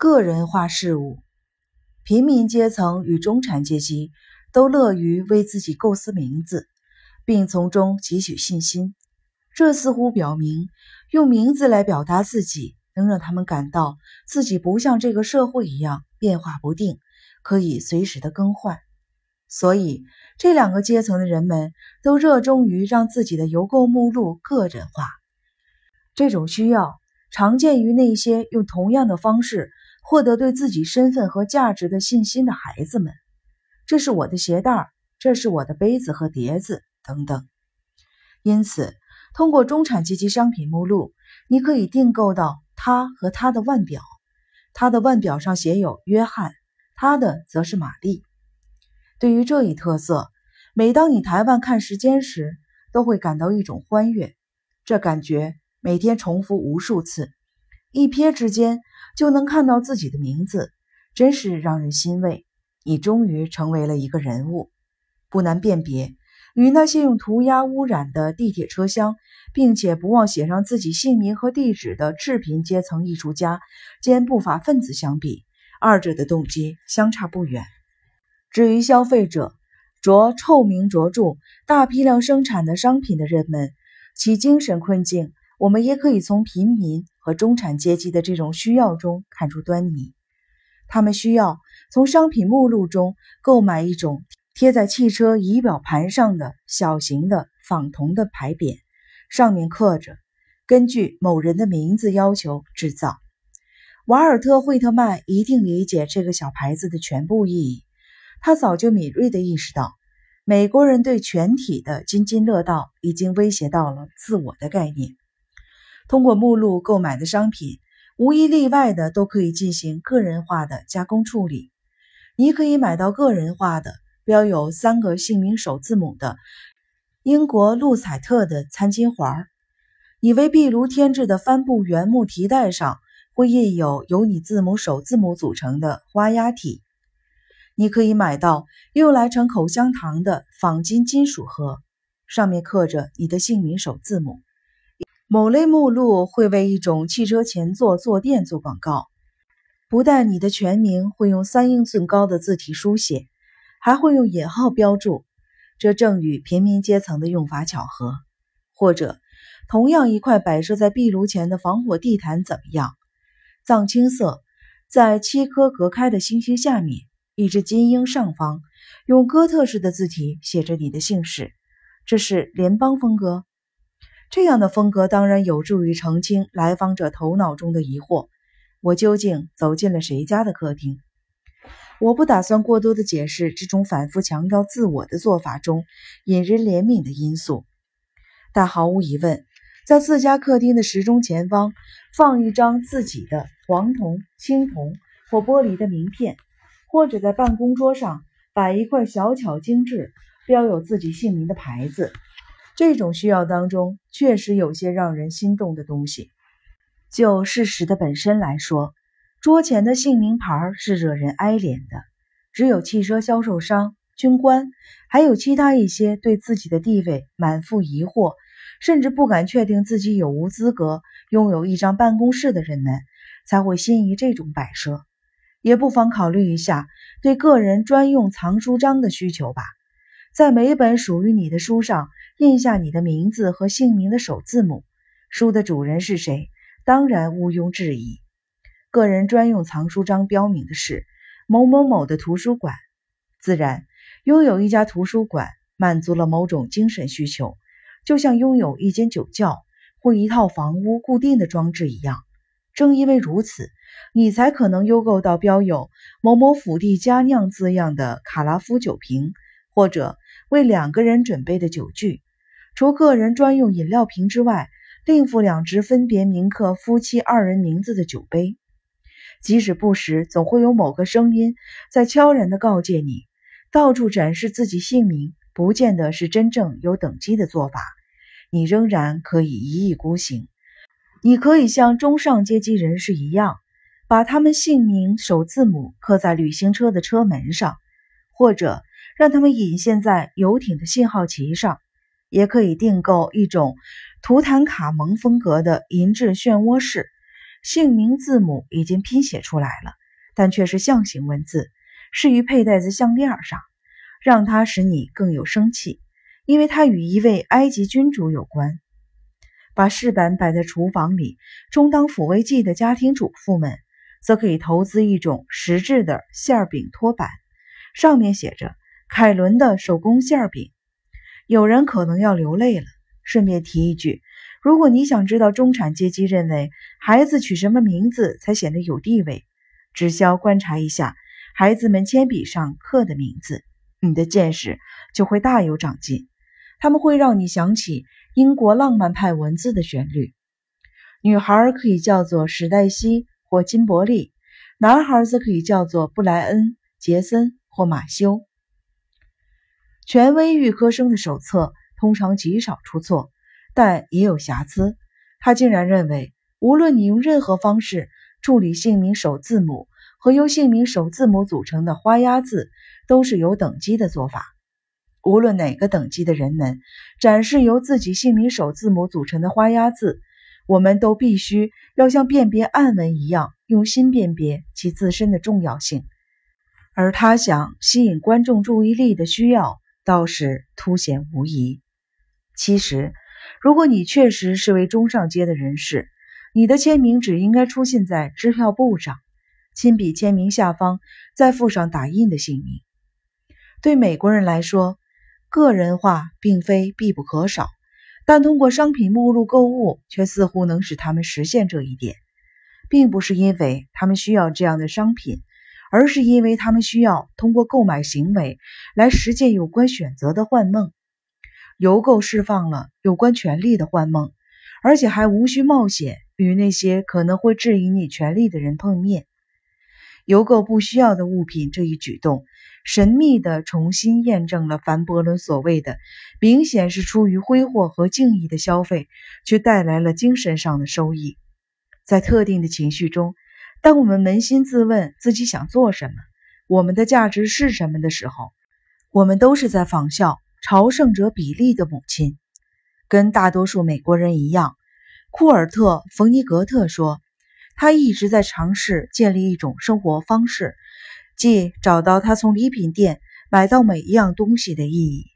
个人化事务，平民阶层与中产阶级都乐于为自己构思名字，并从中汲取信心。这似乎表明，用名字来表达自己，能让他们感到自己不像这个社会一样变化不定，可以随时的更换。所以，这两个阶层的人们都热衷于让自己的邮购目录个人化。这种需要常见于那些用同样的方式。获得对自己身份和价值的信心的孩子们，这是我的鞋带，这是我的杯子和碟子等等。因此，通过中产阶级商品目录，你可以订购到他和他的腕表。他的腕表上写有约翰，他的则是玛丽。对于这一特色，每当你抬腕看时间时，都会感到一种欢悦。这感觉每天重复无数次，一瞥之间。就能看到自己的名字，真是让人欣慰。你终于成为了一个人物，不难辨别。与那些用涂鸦污染的地铁车厢，并且不忘写上自己姓名和地址的赤贫阶层艺术家兼不法分子相比，二者的动机相差不远。至于消费者，着臭名卓著、大批量生产的商品的人们，其精神困境。我们也可以从平民和中产阶级的这种需要中看出端倪。他们需要从商品目录中购买一种贴在汽车仪表盘上的小型的仿铜的牌匾，上面刻着“根据某人的名字要求制造”。瓦尔特·惠特曼一定理解这个小牌子的全部意义。他早就敏锐地意识到，美国人对全体的津津乐道已经威胁到了自我的概念。通过目录购买的商品，无一例外的都可以进行个人化的加工处理。你可以买到个人化的标有三个姓名首字母的英国路彩特的餐巾环儿，以为壁炉添置的帆布原木提袋上会印有由你字母首字母组成的花压体。你可以买到用来盛口香糖的仿金金属盒，上面刻着你的姓名首字母。某类目录会为一种汽车前座坐垫做广告，不但你的全名会用三英寸高的字体书写，还会用引号标注。这正与平民阶层的用法巧合。或者，同样一块摆设在壁炉前的防火地毯怎么样？藏青色，在七颗隔开的星星下面，一只金鹰上方，用哥特式的字体写着你的姓氏。这是联邦风格。这样的风格当然有助于澄清来访者头脑中的疑惑：我究竟走进了谁家的客厅？我不打算过多的解释这种反复强调自我的做法中引人怜悯的因素，但毫无疑问，在自家客厅的时钟前方放一张自己的黄铜、青铜或玻璃的名片，或者在办公桌上摆一块小巧精致、标有自己姓名的牌子。这种需要当中确实有些让人心动的东西。就事实的本身来说，桌前的姓名牌是惹人哀怜的。只有汽车销售商、军官，还有其他一些对自己的地位满腹疑惑，甚至不敢确定自己有无资格拥有一张办公室的人们，才会心仪这种摆设。也不妨考虑一下对个人专用藏书章的需求吧。在每本属于你的书上印下你的名字和姓名的首字母。书的主人是谁？当然毋庸置疑。个人专用藏书章标明的是某某某的图书馆。自然，拥有一家图书馆满足了某种精神需求，就像拥有一间酒窖或一套房屋固定的装置一样。正因为如此，你才可能邮购到标有某某府第佳酿字样的卡拉夫酒瓶。或者为两个人准备的酒具，除个人专用饮料瓶之外，另附两只分别铭刻夫妻二人名字的酒杯。即使不时总会有某个声音在悄然地告诫你，到处展示自己姓名，不见得是真正有等级的做法。你仍然可以一意孤行。你可以像中上阶级人士一样，把他们姓名首字母刻在旅行车的车门上，或者。让他们隐现在游艇的信号旗上，也可以订购一种图坦卡蒙风格的银质漩涡式，姓名字母已经拼写出来了，但却是象形文字，适于佩戴在项链上，让它使你更有生气，因为它与一位埃及君主有关。把饰板摆在厨房里，充当抚慰剂的家庭主妇们，则可以投资一种实质的馅饼托板，上面写着“凯伦的手工馅饼”。有人可能要流泪了。顺便提一句，如果你想知道中产阶级认为孩子取什么名字才显得有地位，只需要观察一下孩子们铅笔上刻的名字，你的见识就会大有长进。他们会让你想起。英国浪漫派文字的旋律，女孩可以叫做史黛西或金伯利，男孩则可以叫做布莱恩、杰森或马修。权威预科生的手册通常极少出错，但也有瑕疵。他竟然认为，无论你用任何方式处理姓名首字母和由姓名首字母组成的花押字，都是有等级的做法。无论哪个等级的人们展示由自己姓名首字母组成的花押字，我们都必须要像辨别暗文一样用心辨别其自身的重要性。而他想吸引观众注意力的需要倒是凸显无疑。其实，如果你确实是位中上阶的人士，你的签名只应该出现在支票簿上，亲笔签名下方再附上打印的姓名。对美国人来说，个人化并非必不可少，但通过商品目录购物却似乎能使他们实现这一点，并不是因为他们需要这样的商品，而是因为他们需要通过购买行为来实践有关选择的幻梦。邮购释放了有关权利的幻梦，而且还无需冒险与那些可能会质疑你权利的人碰面。邮购不需要的物品这一举动。神秘地重新验证了凡伯伦所谓的，明显是出于挥霍和敬意的消费，却带来了精神上的收益。在特定的情绪中，当我们扪心自问自己想做什么，我们的价值是什么的时候，我们都是在仿效朝圣者比利的母亲。跟大多数美国人一样，库尔特·冯尼格特说，他一直在尝试建立一种生活方式。即找到他从礼品店买到每一样东西的意义。